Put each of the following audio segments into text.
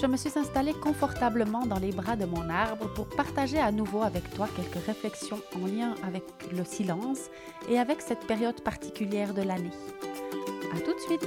Je me suis installée confortablement dans les bras de mon arbre pour partager à nouveau avec toi quelques réflexions en lien avec le silence et avec cette période particulière de l'année. À tout de suite!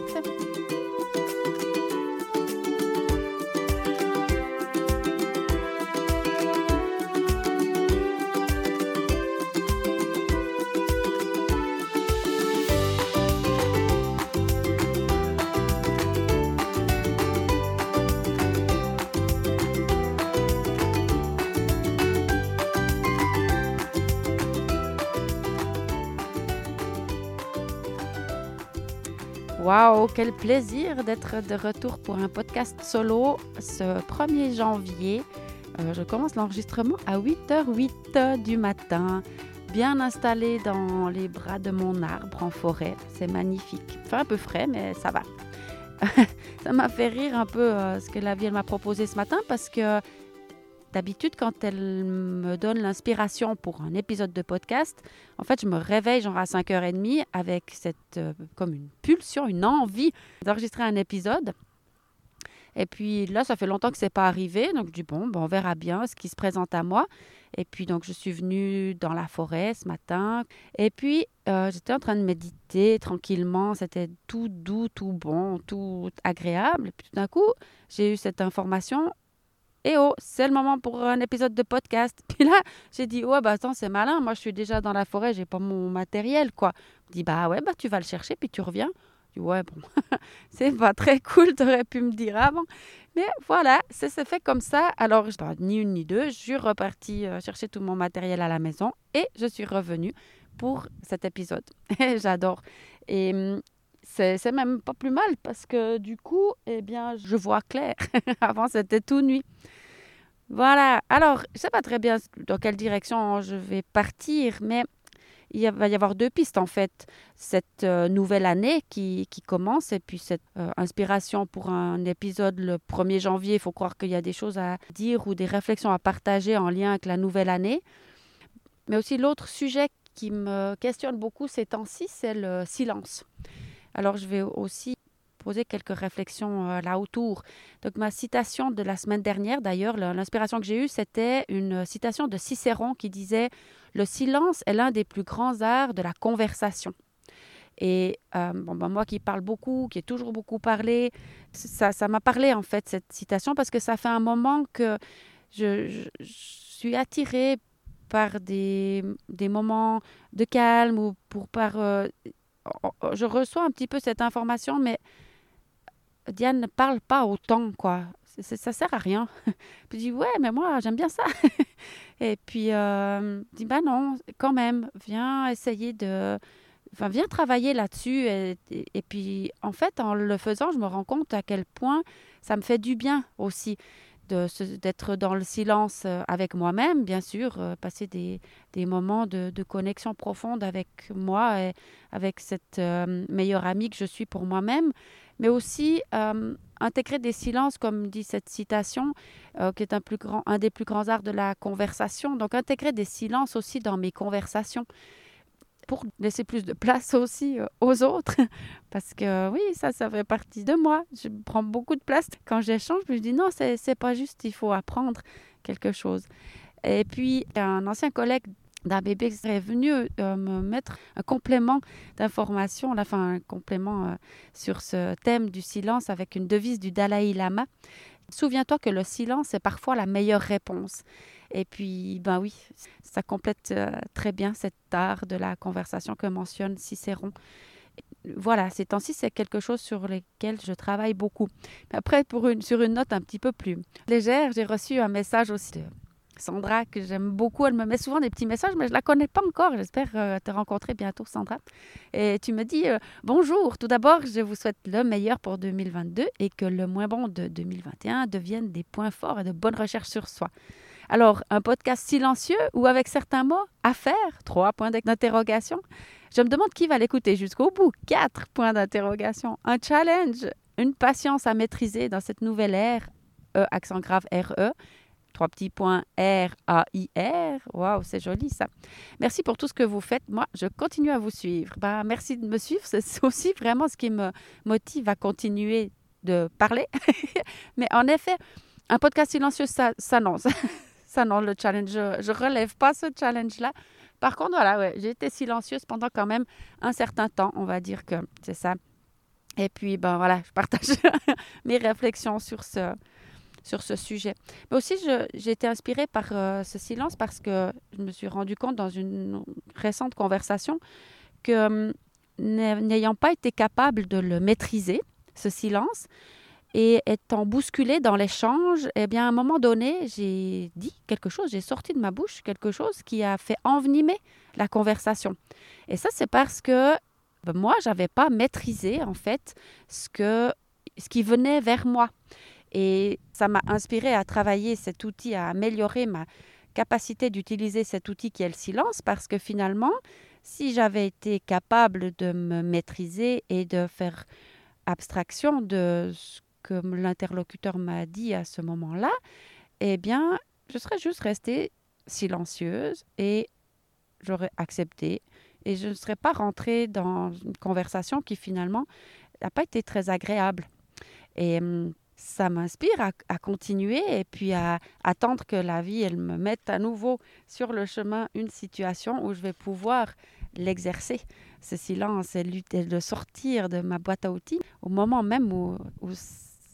Waouh, quel plaisir d'être de retour pour un podcast solo ce 1er janvier. Euh, je commence l'enregistrement à 8h08 du matin, bien installé dans les bras de mon arbre en forêt. C'est magnifique. Enfin, un peu frais, mais ça va. ça m'a fait rire un peu euh, ce que la vie m'a proposé ce matin parce que D'habitude, quand elle me donne l'inspiration pour un épisode de podcast, en fait, je me réveille genre à 5h30 avec cette, euh, comme une pulsion, une envie d'enregistrer un épisode. Et puis là, ça fait longtemps que c'est pas arrivé, donc je dis bon, ben, on verra bien ce qui se présente à moi. Et puis donc je suis venue dans la forêt ce matin. Et puis euh, j'étais en train de méditer tranquillement. C'était tout doux, tout bon, tout agréable. Et puis tout d'un coup, j'ai eu cette information oh, c'est le moment pour un épisode de podcast. Puis là, j'ai dit, ouais, bah attends, c'est malin. Moi, je suis déjà dans la forêt, j'ai pas mon matériel, quoi. Je dis, bah ouais, bah tu vas le chercher, puis tu reviens. Je dis, ouais, bon, c'est pas très cool, t'aurais pu me dire avant. Mais voilà, ça s'est fait comme ça. Alors, bah, ni une ni deux, je suis repartie euh, chercher tout mon matériel à la maison et je suis revenue pour cet épisode. J'adore. Et hum, c'est même pas plus mal parce que du coup, eh bien, je vois clair. Avant, c'était tout nuit. Voilà. Alors, je sais pas très bien dans quelle direction je vais partir, mais il va y avoir deux pistes en fait. Cette euh, nouvelle année qui, qui, commence et puis cette euh, inspiration pour un épisode le 1er janvier. Il faut croire qu'il y a des choses à dire ou des réflexions à partager en lien avec la nouvelle année. Mais aussi l'autre sujet qui me questionne beaucoup ces temps-ci, c'est le silence. Alors, je vais aussi poser quelques réflexions euh, là autour. Donc, ma citation de la semaine dernière, d'ailleurs, l'inspiration que j'ai eue, c'était une citation de Cicéron qui disait Le silence est l'un des plus grands arts de la conversation. Et euh, bon, ben moi qui parle beaucoup, qui ai toujours beaucoup parlé, ça, ça m'a parlé en fait cette citation parce que ça fait un moment que je, suis attirée par des, des, moments de calme ou pour par euh, je reçois un petit peu cette information, mais Diane ne parle pas autant, quoi. Ça, sert à rien. Puis je dis, ouais, mais moi, j'aime bien ça. et puis, euh, je dis, bah non, quand même, viens essayer de... Enfin, viens travailler là-dessus. Et, puis, en fait, en le faisant, je me rends compte à quel point ça me fait du bien aussi d'être dans le silence euh, avec moi-même, bien sûr, euh, passer des, des moments de, connexion profonde avec moi et avec cette euh, meilleure amie que je suis pour moi-même, mais aussi intégrer des silences, comme dit cette citation, qui est un, plus grand, un des plus grands arts de la conversation. Donc intégrer des silences aussi dans mes conversations pour laisser plus de place aussi euh, aux autres. Parce que oui, ça, ça fait partie de moi. Je prends beaucoup de place quand j'échange. Je dis non, c'est pas juste, il faut apprendre quelque chose. Et puis, un ancien collègue d'un bébé est venu euh, me mettre un complément d'information, enfin un complément euh, sur ce thème du silence avec une devise du Dalai Lama. Souviens-toi que le silence est parfois la meilleure réponse. Et puis, ben oui, ça complète euh, très bien cet art de la conversation que mentionne Cicéron. Voilà, ces temps-ci, c'est quelque chose sur lequel je travaille beaucoup. Après, sur une note un petit peu plus légère, j'ai reçu un message aussi Sandra, que j'aime beaucoup. Elle me met souvent des petits messages, mais je ne la connais pas encore. J'espère euh, te rencontrer bientôt, Sandra. Et tu me dis euh, Bonjour, tout d'abord, je vous souhaite le meilleur pour 2022 et que le moins bon de 2021 devienne des points forts et de bonnes recherches sur soi. Alors, un podcast silencieux ou avec certains mots à faire? Trois points d'interrogation. Je me demande qui va l'écouter jusqu'au bout. Quatre points d'interrogation. Un challenge, une patience à maîtriser dans cette nouvelle ère, E, accent grave RE trois petits points R, A, I, R. Waouh, c'est joli ça. Merci pour tout ce que vous faites. Moi, je continue à vous suivre. Bah, merci de me suivre. C'est aussi vraiment ce qui me motive à continuer de parler. Mais en effet, un podcast silencieux, ça, ça. Non, le challenge. Je ne relève pas ce challenge-là. Par contre, voilà, ouais, j'ai été silencieuse pendant quand même un certain temps. On va dire que c'est ça. Et puis, ben voilà, je partage mes réflexions sur ce, sur ce sujet. Mais aussi, j'ai été inspirée par euh, ce silence parce que je me suis rendu compte dans une récente conversation que hum, n'ayant pas été capable de le maîtriser, ce silence, et étant bousculée dans l'échange, eh bien, à un moment donné, j'ai dit quelque chose, j'ai sorti de ma bouche quelque chose qui a fait envenimer la conversation. Et ça, c'est parce que ben, moi, j'avais pas maîtrisé, en fait, ce, que, ce qui venait vers moi. Et ça m'a inspiré à travailler cet outil, à améliorer ma capacité d'utiliser cet outil qui est le silence, parce que finalement, si j'avais été capable de me maîtriser et de faire abstraction de ce que l'interlocuteur m'a dit à ce moment-là, eh bien, je serais juste restée silencieuse et j'aurais accepté et je ne serais pas rentrée dans une conversation qui finalement n'a pas été très agréable. Et hum, ça m'inspire à, continuer et puis à attendre que la vie, elle me mette à nouveau sur le chemin une situation où je vais pouvoir l'exercer, ce silence et, de sortir de ma boîte à outils au moment même où,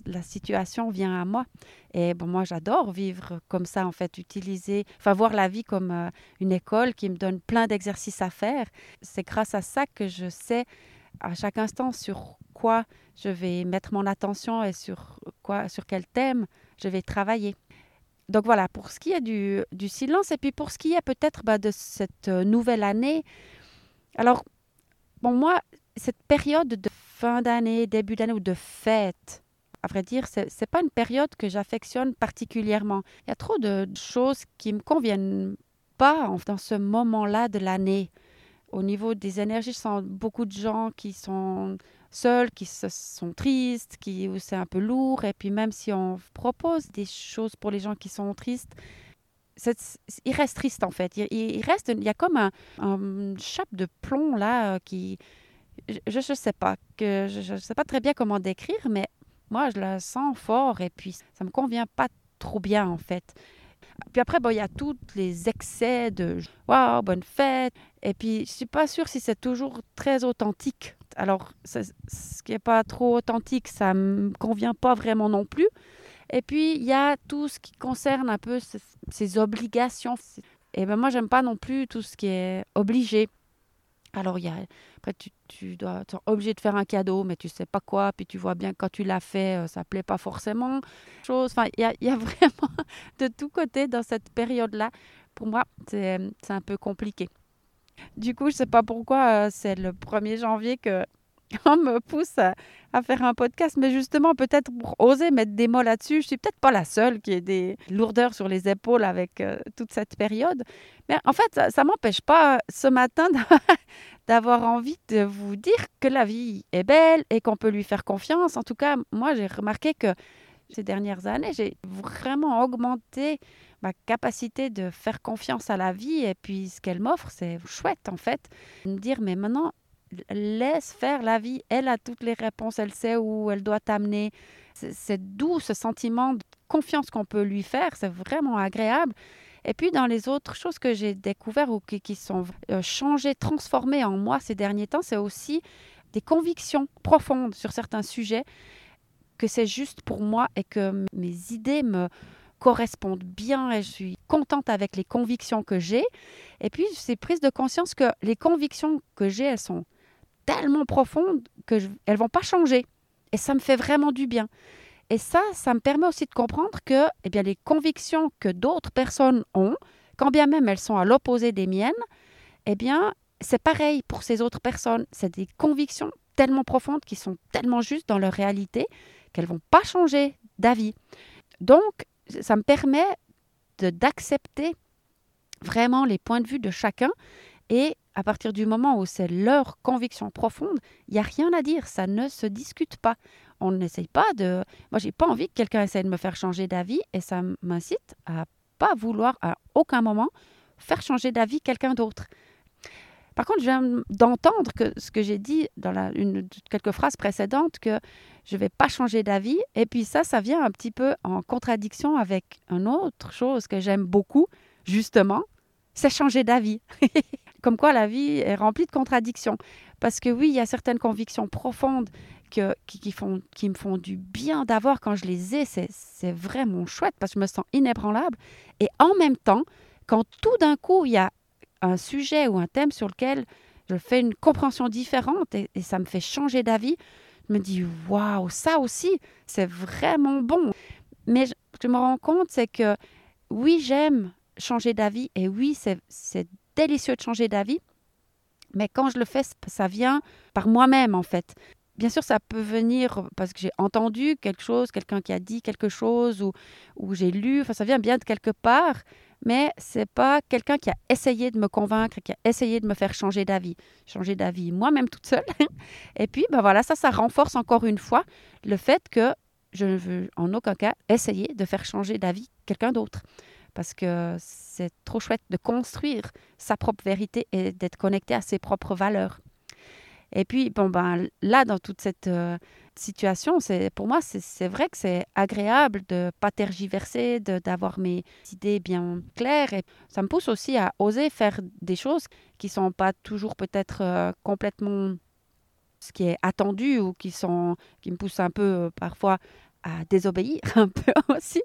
la situation vient à moi. Et bon, moi, j'adore vivre comme ça, en fait, utiliser, enfin, voir la vie comme euh, une école qui me donne plein d'exercices à faire. C'est grâce à ça que je sais à chaque instant sur quoi je vais mettre mon attention et sur quoi, sur quel thème je vais travailler. Donc voilà, pour ce qui est du, silence et puis pour ce qui est peut-être bah, de cette euh, nouvelle année. Alors, bon, moi, cette période de fin d'année, début d'année ou de fête, à vrai dire, ce n'est pas une période que j'affectionne particulièrement. Il y a trop de choses qui ne me conviennent pas dans ce moment-là de l'année. Au niveau des énergies, je sens beaucoup de gens qui sont seuls, qui sont tristes, qui c'est un peu lourd. Et puis même si on propose des choses pour les gens qui sont tristes, il reste triste en fait. Il, reste, il y a comme un, chape de plomb là euh, qui, je ne je ne sais pas très bien comment décrire, mais moi je la sens fort et puis ça me convient pas trop bien en fait. Puis après, bon, il y a tous les excès de waouh, bonne fête. Et puis, je suis pas sûre si c'est toujours très authentique. Alors, ce qui n'est pas trop authentique, ça me convient pas vraiment non plus. Et puis, il y a tout ce qui concerne un peu ces, obligations. Et ben moi, j'aime pas non plus tout ce qui est obligé. Alors, après, tu, tu dois être obligé de faire un cadeau, mais tu sais pas quoi. Puis tu vois bien quand tu l'as fait, euh, ça plaît pas forcément. Chose. Il y a, y a, vraiment de tous côtés dans cette période-là. Pour moi, c'est un peu compliqué. Du coup, je sais pas pourquoi, euh, c'est le 1er janvier que on me pousse à, faire un podcast, mais justement, peut-être pour oser mettre des mots là-dessus, je suis peut-être pas la seule qui ait des lourdeurs sur les épaules avec euh, toute cette période. Mais en fait, ça, ne m'empêche pas ce matin d'avoir envie de vous dire que la vie est belle et qu'on peut lui faire confiance. En tout cas, moi, j'ai remarqué que ces dernières années, j'ai vraiment augmenté ma capacité de faire confiance à la vie et puis ce qu'elle m'offre, c'est chouette en fait. Me dire, mais maintenant, laisse faire la vie. Elle a toutes les réponses, elle sait où elle doit t'amener. C'est doux ce sentiment de confiance qu'on peut lui faire, c'est vraiment agréable. Et puis dans les autres choses que j'ai découvertes ou qui, sont euh, changées, transformées en moi ces derniers temps, c'est aussi des convictions profondes sur certains sujets, que c'est juste pour moi et que mes idées me correspondent bien et je suis contente avec les convictions que j'ai. Et puis, c'est prise de conscience que les convictions que j'ai, elles sont tellement profondes que elles vont pas changer. Et ça me fait vraiment du bien. Et ça, ça me permet aussi de comprendre que eh bien, les convictions que d'autres personnes ont, quand bien même elles sont à l'opposé des miennes, eh bien, c'est pareil pour ces autres personnes. C'est des convictions tellement profondes qui sont tellement justes dans leur réalité qu'elles vont pas changer d'avis. Donc, ça me permet d'accepter vraiment les points de vue de chacun et à partir du moment où c'est leur conviction profonde, il n'y a rien à dire, ça ne se discute pas. On n'essaye pas de... Moi, j'ai pas envie que quelqu'un essaie de me faire changer d'avis et ça m'incite à pas vouloir à aucun moment faire changer d'avis quelqu'un d'autre. Par contre, je viens d'entendre ce que j'ai dit dans une, quelques phrases précédentes, que je ne vais pas changer d'avis. Et puis ça, ça vient un petit peu en contradiction avec une autre chose que j'aime beaucoup, justement, c'est changer d'avis. Comme quoi la vie est remplie de contradictions. Parce que oui, il y a certaines convictions profondes que, qui, font, qui me font du bien d'avoir quand je les ai. C'est vraiment chouette parce que je me sens inébranlable. Et en même temps, quand tout d'un coup, il y a un sujet ou un thème sur lequel je fais une compréhension différente et, ça me fait changer d'avis, je me dis waouh, ça aussi, c'est vraiment bon. Mais je, je me rends compte, c'est que oui, j'aime changer d'avis et oui, c'est délicieux de changer d'avis, mais quand je le fais, ça vient par moi-même en fait. Bien sûr, ça peut venir parce que j'ai entendu quelque chose, quelqu'un qui a dit quelque chose ou, ou j'ai lu, enfin, ça vient bien de quelque part, mais c'est pas quelqu'un qui a essayé de me convaincre, qui a essayé de me faire changer d'avis. Changer d'avis moi-même toute seule. Et puis, ben voilà, ça, ça renforce encore une fois le fait que je ne veux en aucun cas essayer de faire changer d'avis quelqu'un d'autre. Parce que c'est trop chouette de construire sa propre vérité et d'être connecté à ses propres valeurs. Et puis, bon, ben, là, dans toute cette euh, situation, c'est pour moi, c'est vrai que c'est agréable de pas tergiverser, d'avoir mes idées bien claires. Et ça me pousse aussi à oser faire des choses qui sont pas toujours peut-être euh, complètement ce qui est attendu ou qui, sont, qui me poussent un peu euh, parfois à désobéir un peu aussi.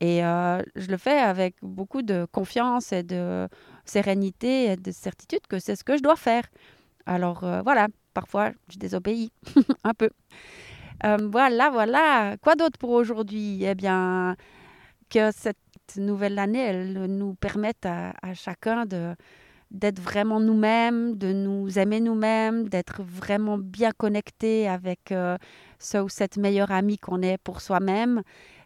Et je le fais avec beaucoup de confiance et de sérénité et de certitude que c'est ce que je dois faire. Alors voilà, parfois je désobéis un peu. Euh, voilà, voilà. Quoi d'autre pour aujourd'hui? Eh bien, que cette nouvelle année, elle nous permette à, chacun de d'être vraiment nous-mêmes, de nous aimer nous-mêmes, d'être vraiment bien connecté avec euh, ce ou cette meilleure amie qu'on est pour soi-même.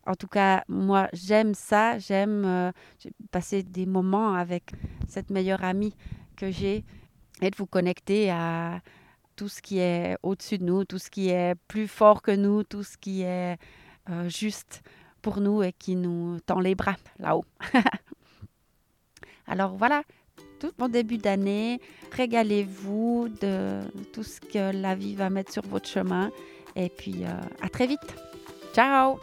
En tout cas, moi, j'aime ça. J'aime euh, passer des moments avec cette meilleure amie que j'ai et de vous connecter à, tout ce qui est au-dessus de nous, tout ce qui est plus fort que nous, tout ce qui est euh, juste pour nous et qui nous tend les bras là-haut? Alors voilà, tout mon début d'année, régalez-vous de tout ce que la vie va mettre sur votre chemin. Et puis euh, à très vite. Ciao